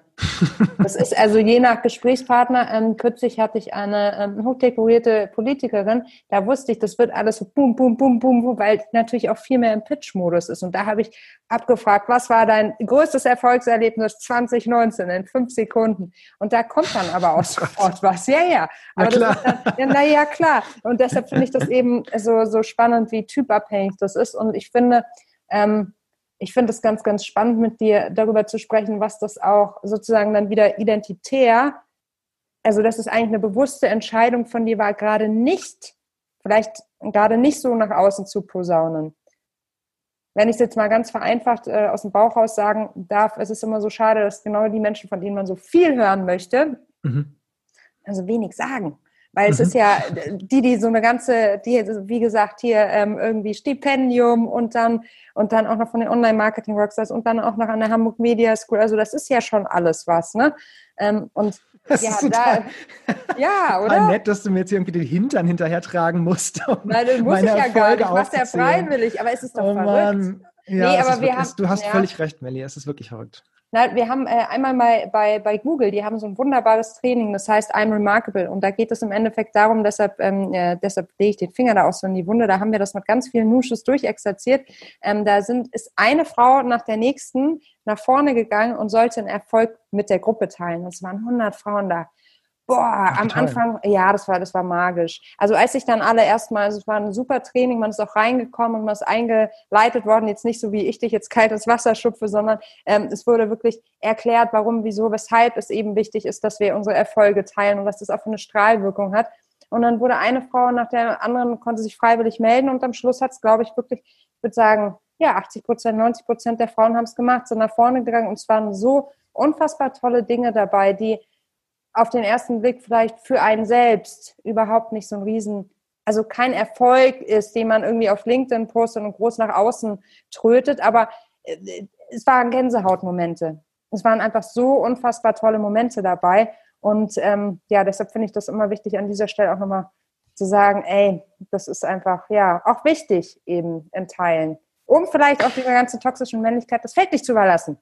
Das ist also je nach Gesprächspartner. Ähm, kürzlich hatte ich eine ähm, hochdekorierte Politikerin, da wusste ich, das wird alles so boom, boom, boom, boom, boom weil natürlich auch viel mehr im Pitch-Modus ist. Und da habe ich abgefragt, was war dein größtes Erfolgserlebnis 2019 in fünf Sekunden? Und da kommt dann aber auch sofort was. Ja, ja. Aber na klar. Dann, ja, na ja, klar. Und deshalb finde ich das eben so, so spannend, wie typabhängig das ist. Und ich finde, ähm, ich finde es ganz, ganz spannend, mit dir darüber zu sprechen, was das auch sozusagen dann wieder identitär, also dass es eigentlich eine bewusste Entscheidung von dir war, gerade nicht, vielleicht gerade nicht so nach außen zu posaunen. Wenn ich es jetzt mal ganz vereinfacht äh, aus dem Bauch raus sagen darf, es ist immer so schade, dass genau die Menschen, von denen man so viel hören möchte, mhm. also wenig sagen. Weil es mhm. ist ja die, die so eine ganze, die, wie gesagt, hier ähm, irgendwie Stipendium und dann und dann auch noch von den Online-Marketing-Rockstars und dann auch noch an der Hamburg Media School. Also das ist ja schon alles was, ne? Ähm, und das ja, da, ja, oder? nett, dass du mir jetzt irgendwie den Hintern hinterher tragen musst. Um Nein, das muss ich ja gar nicht. Ich mach's ja freiwillig, aber es ist doch oh, verrückt. Mann. Ja, nee, aber wir wirklich, haben, du hast ja. völlig recht, Melli. Es ist wirklich verrückt. Na, wir haben äh, einmal mal bei, bei Google, die haben so ein wunderbares Training, das heißt I'm Remarkable. Und da geht es im Endeffekt darum, deshalb, ähm, äh, deshalb lege ich den Finger da auch so in die Wunde. Da haben wir das mit ganz vielen Nusches durchexerziert. Ähm, da sind, ist eine Frau nach der nächsten nach vorne gegangen und sollte einen Erfolg mit der Gruppe teilen. Es waren 100 Frauen da. Boah, Ach, am toll. Anfang, ja, das war, das war magisch. Also als ich dann alle erstmal, also es war ein super Training, man ist auch reingekommen und man ist eingeleitet worden, jetzt nicht so wie ich dich jetzt kaltes Wasser schupfe, sondern ähm, es wurde wirklich erklärt, warum, wieso, weshalb es eben wichtig ist, dass wir unsere Erfolge teilen und was das auch für eine Strahlwirkung hat. Und dann wurde eine Frau nach der anderen, konnte sich freiwillig melden und am Schluss hat es, glaube ich, wirklich, ich würde sagen, ja, 80 Prozent, 90 Prozent der Frauen haben es gemacht, sind nach vorne gegangen und es waren so unfassbar tolle Dinge dabei, die auf den ersten Blick vielleicht für einen selbst überhaupt nicht so ein Riesen, also kein Erfolg ist, den man irgendwie auf LinkedIn postet und groß nach außen trötet, aber äh, es waren Gänsehautmomente. Es waren einfach so unfassbar tolle Momente dabei. Und ähm, ja, deshalb finde ich das immer wichtig, an dieser Stelle auch nochmal zu sagen, ey, das ist einfach, ja, auch wichtig eben in Teilen. Um vielleicht auch dieser ganzen toxischen Männlichkeit das Feld nicht zu überlassen.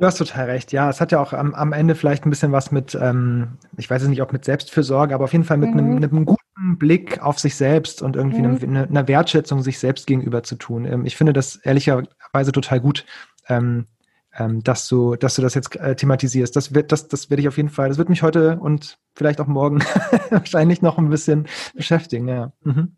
Du hast total recht, ja. Es hat ja auch am, am Ende vielleicht ein bisschen was mit, ähm, ich weiß es nicht, ob mit Selbstfürsorge, aber auf jeden Fall mit mhm. einem, einem, guten Blick auf sich selbst und irgendwie mhm. eine, eine, Wertschätzung sich selbst gegenüber zu tun. Ähm, ich finde das ehrlicherweise total gut, ähm, ähm, dass, du, dass du das jetzt äh, thematisierst. Das wird, das, das werde ich auf jeden Fall, das wird mich heute und vielleicht auch morgen wahrscheinlich noch ein bisschen beschäftigen, ja. Mhm.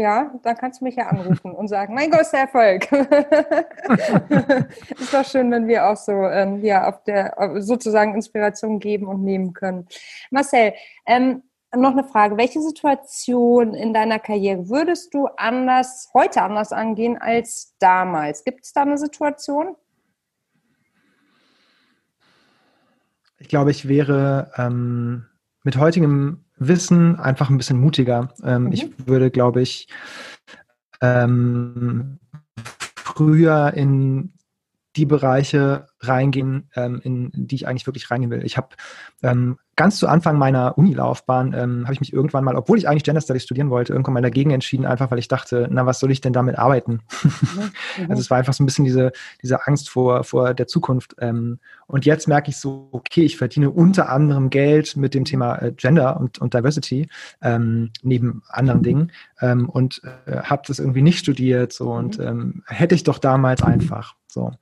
Ja, dann kannst du mich ja anrufen und sagen, mein größter Erfolg. ist doch schön, wenn wir auch so ähm, ja auf der sozusagen Inspiration geben und nehmen können. Marcel, ähm, noch eine Frage: Welche Situation in deiner Karriere würdest du anders heute anders angehen als damals? Gibt es da eine Situation? Ich glaube, ich wäre ähm, mit heutigem Wissen einfach ein bisschen mutiger. Ähm, mhm. Ich würde, glaube ich, ähm, früher in die Bereiche reingehen, ähm, in die ich eigentlich wirklich reingehen will. Ich habe ähm, ganz zu Anfang meiner Unilaufbahn ähm, habe ich mich irgendwann mal, obwohl ich eigentlich Gender Studies studieren wollte, irgendwann mal dagegen entschieden, einfach weil ich dachte, na, was soll ich denn damit arbeiten? Mhm. also es war einfach so ein bisschen diese, diese Angst vor, vor der Zukunft. Ähm, und jetzt merke ich so, okay, ich verdiene unter anderem Geld mit dem Thema äh, Gender und, und Diversity, ähm, neben anderen Dingen, ähm, und äh, habe das irgendwie nicht studiert so und mhm. ähm, hätte ich doch damals einfach so.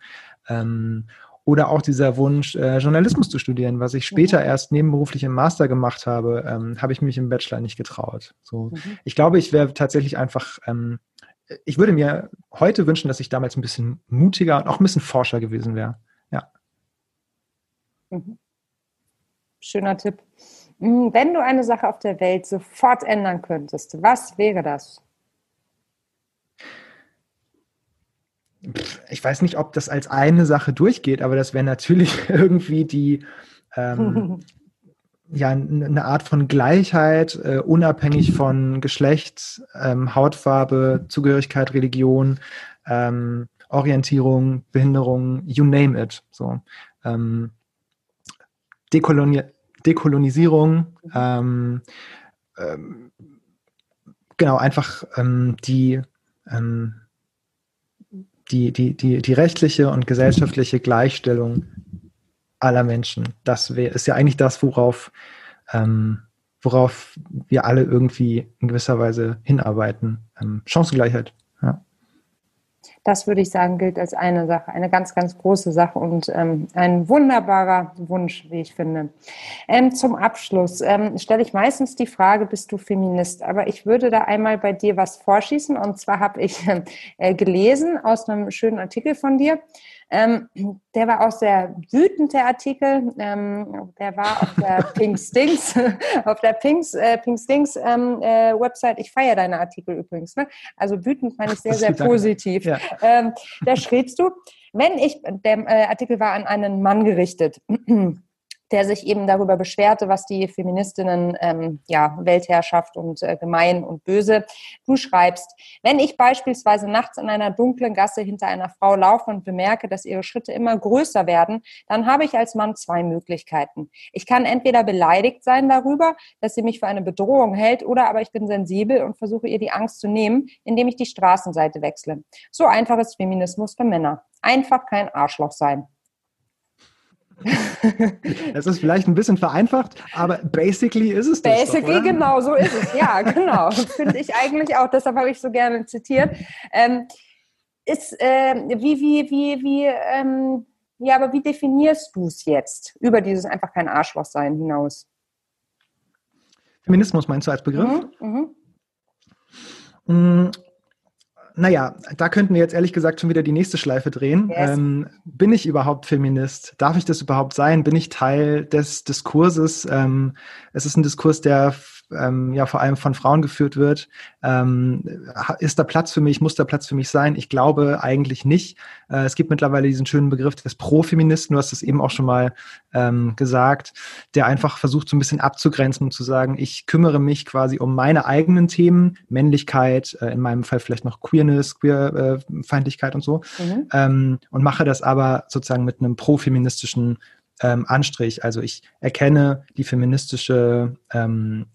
Ähm, oder auch dieser Wunsch, äh, Journalismus zu studieren, was ich später mhm. erst nebenberuflich im Master gemacht habe, ähm, habe ich mich im Bachelor nicht getraut. So, mhm. ich glaube, ich wäre tatsächlich einfach ähm, ich würde mir heute wünschen, dass ich damals ein bisschen mutiger und auch ein bisschen forscher gewesen wäre. Ja. Mhm. Schöner Tipp. Hm, wenn du eine Sache auf der Welt sofort ändern könntest, was wäre das? Ich weiß nicht, ob das als eine Sache durchgeht, aber das wäre natürlich irgendwie die, ähm, ja, eine Art von Gleichheit, äh, unabhängig von Geschlecht, ähm, Hautfarbe, Zugehörigkeit, Religion, ähm, Orientierung, Behinderung, you name it. So. Ähm, Dekoloni Dekolonisierung, ähm, ähm, genau, einfach die, die, die, die, die rechtliche und gesellschaftliche Gleichstellung aller Menschen. Das wär, ist ja eigentlich das, worauf, ähm, worauf wir alle irgendwie in gewisser Weise hinarbeiten. Ähm, Chancengleichheit. Ja. Das würde ich sagen, gilt als eine Sache, eine ganz, ganz große Sache und ähm, ein wunderbarer Wunsch, wie ich finde. Ähm, zum Abschluss ähm, stelle ich meistens die Frage, bist du Feminist? Aber ich würde da einmal bei dir was vorschießen. Und zwar habe ich äh, gelesen aus einem schönen Artikel von dir, ähm, der war auch sehr wütend, der Artikel. Ähm, der war auf der Pink Stinks, auf der Pinks, äh, Pink Stinks ähm, äh, Website. Ich feiere deine Artikel übrigens. Ne? Also wütend meine ich sehr, sehr positiv. Ja. Ähm, da schriebst du, wenn ich, der äh, Artikel war an einen Mann gerichtet der sich eben darüber beschwerte, was die Feministinnen, ähm, ja, Weltherrschaft und äh, gemein und böse. Du schreibst, wenn ich beispielsweise nachts in einer dunklen Gasse hinter einer Frau laufe und bemerke, dass ihre Schritte immer größer werden, dann habe ich als Mann zwei Möglichkeiten. Ich kann entweder beleidigt sein darüber, dass sie mich für eine Bedrohung hält, oder aber ich bin sensibel und versuche ihr die Angst zu nehmen, indem ich die Straßenseite wechsle. So einfach ist Feminismus für Männer. Einfach kein Arschloch sein. Es ist vielleicht ein bisschen vereinfacht, aber basically ist es das. Basically, doch, genau, so ist es. Ja, genau. Finde ich eigentlich auch, deshalb habe ich so gerne zitiert. Ähm, ist, äh, wie, wie, wie, wie, ähm, ja, aber wie definierst du es jetzt über dieses einfach kein Arschloch sein hinaus? Feminismus meinst du als Begriff? Mhm, mh. Naja, da könnten wir jetzt ehrlich gesagt schon wieder die nächste Schleife drehen. Yes. Ähm, bin ich überhaupt Feminist? Darf ich das überhaupt sein? Bin ich Teil des Diskurses? Ähm, es ist ein Diskurs, der ähm, ja vor allem von Frauen geführt wird. Ähm, ist da Platz für mich? Muss da Platz für mich sein? Ich glaube eigentlich nicht. Äh, es gibt mittlerweile diesen schönen Begriff des Pro-Feministen, du hast es eben auch schon mal ähm, gesagt, der einfach versucht, so ein bisschen abzugrenzen und zu sagen, ich kümmere mich quasi um meine eigenen Themen, Männlichkeit, äh, in meinem Fall vielleicht noch Queerness, Queerfeindlichkeit äh, und so, mhm. ähm, und mache das aber sozusagen mit einem pro-feministischen ähm, Anstrich. Also ich erkenne die feministische ähm,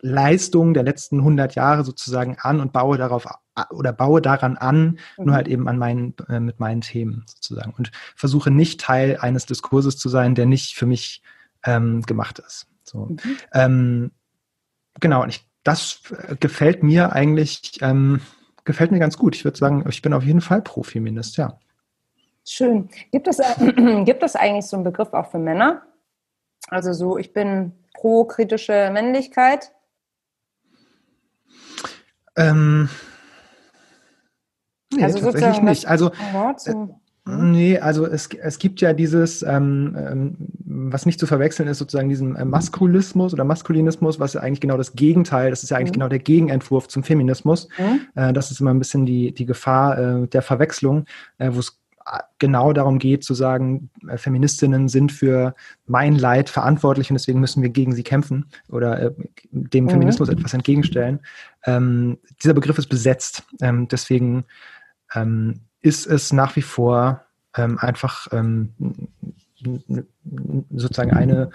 Leistung der letzten 100 Jahre sozusagen an und baue darauf oder baue daran an, mhm. nur halt eben an meinen, äh, mit meinen Themen sozusagen und versuche nicht Teil eines Diskurses zu sein, der nicht für mich ähm, gemacht ist. So. Mhm. Ähm, genau, und ich, das gefällt mir eigentlich, ähm, gefällt mir ganz gut. Ich würde sagen, ich bin auf jeden Fall Pro-Feminist, ja. Schön. Gibt es, äh, gibt es eigentlich so einen Begriff auch für Männer? Also so, ich bin pro kritische Männlichkeit. Ähm, nee, also tatsächlich nicht. Also, äh, nee, also es, es gibt ja dieses, ähm, ähm, was nicht zu verwechseln ist, sozusagen diesen äh, Maskulismus oder Maskulinismus, was ja eigentlich genau das Gegenteil, das ist ja eigentlich mhm. genau der Gegenentwurf zum Feminismus. Mhm. Äh, das ist immer ein bisschen die, die Gefahr äh, der Verwechslung, äh, wo es genau darum geht, zu sagen, äh, Feministinnen sind für mein Leid verantwortlich und deswegen müssen wir gegen sie kämpfen oder äh, dem mhm. Feminismus etwas entgegenstellen. Ähm, dieser Begriff ist besetzt. Ähm, deswegen ähm, ist es nach wie vor ähm, einfach ähm, sozusagen eine,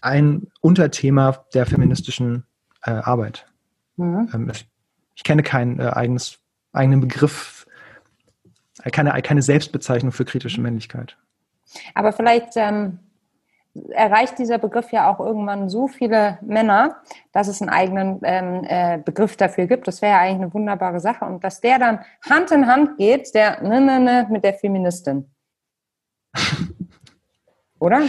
ein Unterthema der feministischen äh, Arbeit. Mhm. Ähm, ich kenne keinen äh, eigenes, eigenen Begriff keine, keine Selbstbezeichnung für kritische Männlichkeit. Aber vielleicht ähm, erreicht dieser Begriff ja auch irgendwann so viele Männer, dass es einen eigenen ähm, äh, Begriff dafür gibt. Das wäre ja eigentlich eine wunderbare Sache. Und dass der dann Hand in Hand geht, der ne, ne, ne, mit der Feministin. Oder?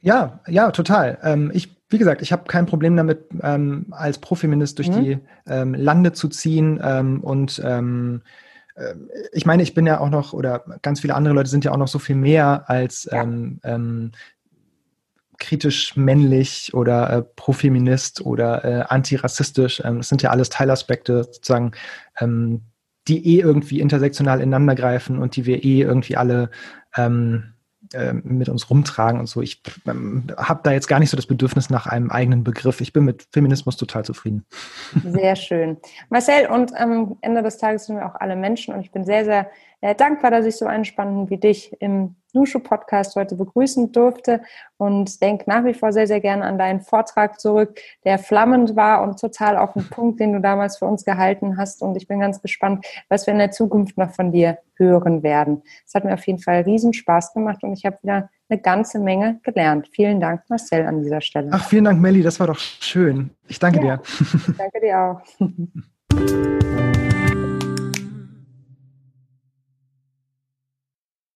Ja, ja, total. Ähm, ich wie gesagt, ich habe kein Problem damit, ähm, als Profeminist durch mhm. die ähm, Lande zu ziehen ähm, und äh, ich meine, ich bin ja auch noch, oder ganz viele andere Leute sind ja auch noch so viel mehr als ja. ähm, ähm, kritisch männlich oder äh, profeminist oder äh, antirassistisch. Ähm, das sind ja alles Teilaspekte sozusagen, ähm, die eh irgendwie intersektional ineinander greifen und die wir eh irgendwie alle ähm, äh, mit uns rumtragen und so. Ich ähm, habe da jetzt gar nicht so das Bedürfnis nach einem eigenen Begriff. Ich bin mit Feminismus total zufrieden. Sehr schön. Marcel, und am Ende des Tages sind wir auch alle Menschen und ich bin sehr, sehr äh, dankbar, dass ich so einen Spannenden wie dich im Nushu-Podcast heute begrüßen durfte und denke nach wie vor sehr, sehr gerne an deinen Vortrag zurück, der flammend war und total auf den Punkt, den du damals für uns gehalten hast. Und ich bin ganz gespannt, was wir in der Zukunft noch von dir hören werden. Es hat mir auf jeden Fall riesen Spaß gemacht und ich habe wieder eine ganze Menge gelernt. Vielen Dank, Marcel, an dieser Stelle. Ach, vielen Dank, Melli, das war doch schön. Ich danke ja, dir. Danke dir auch.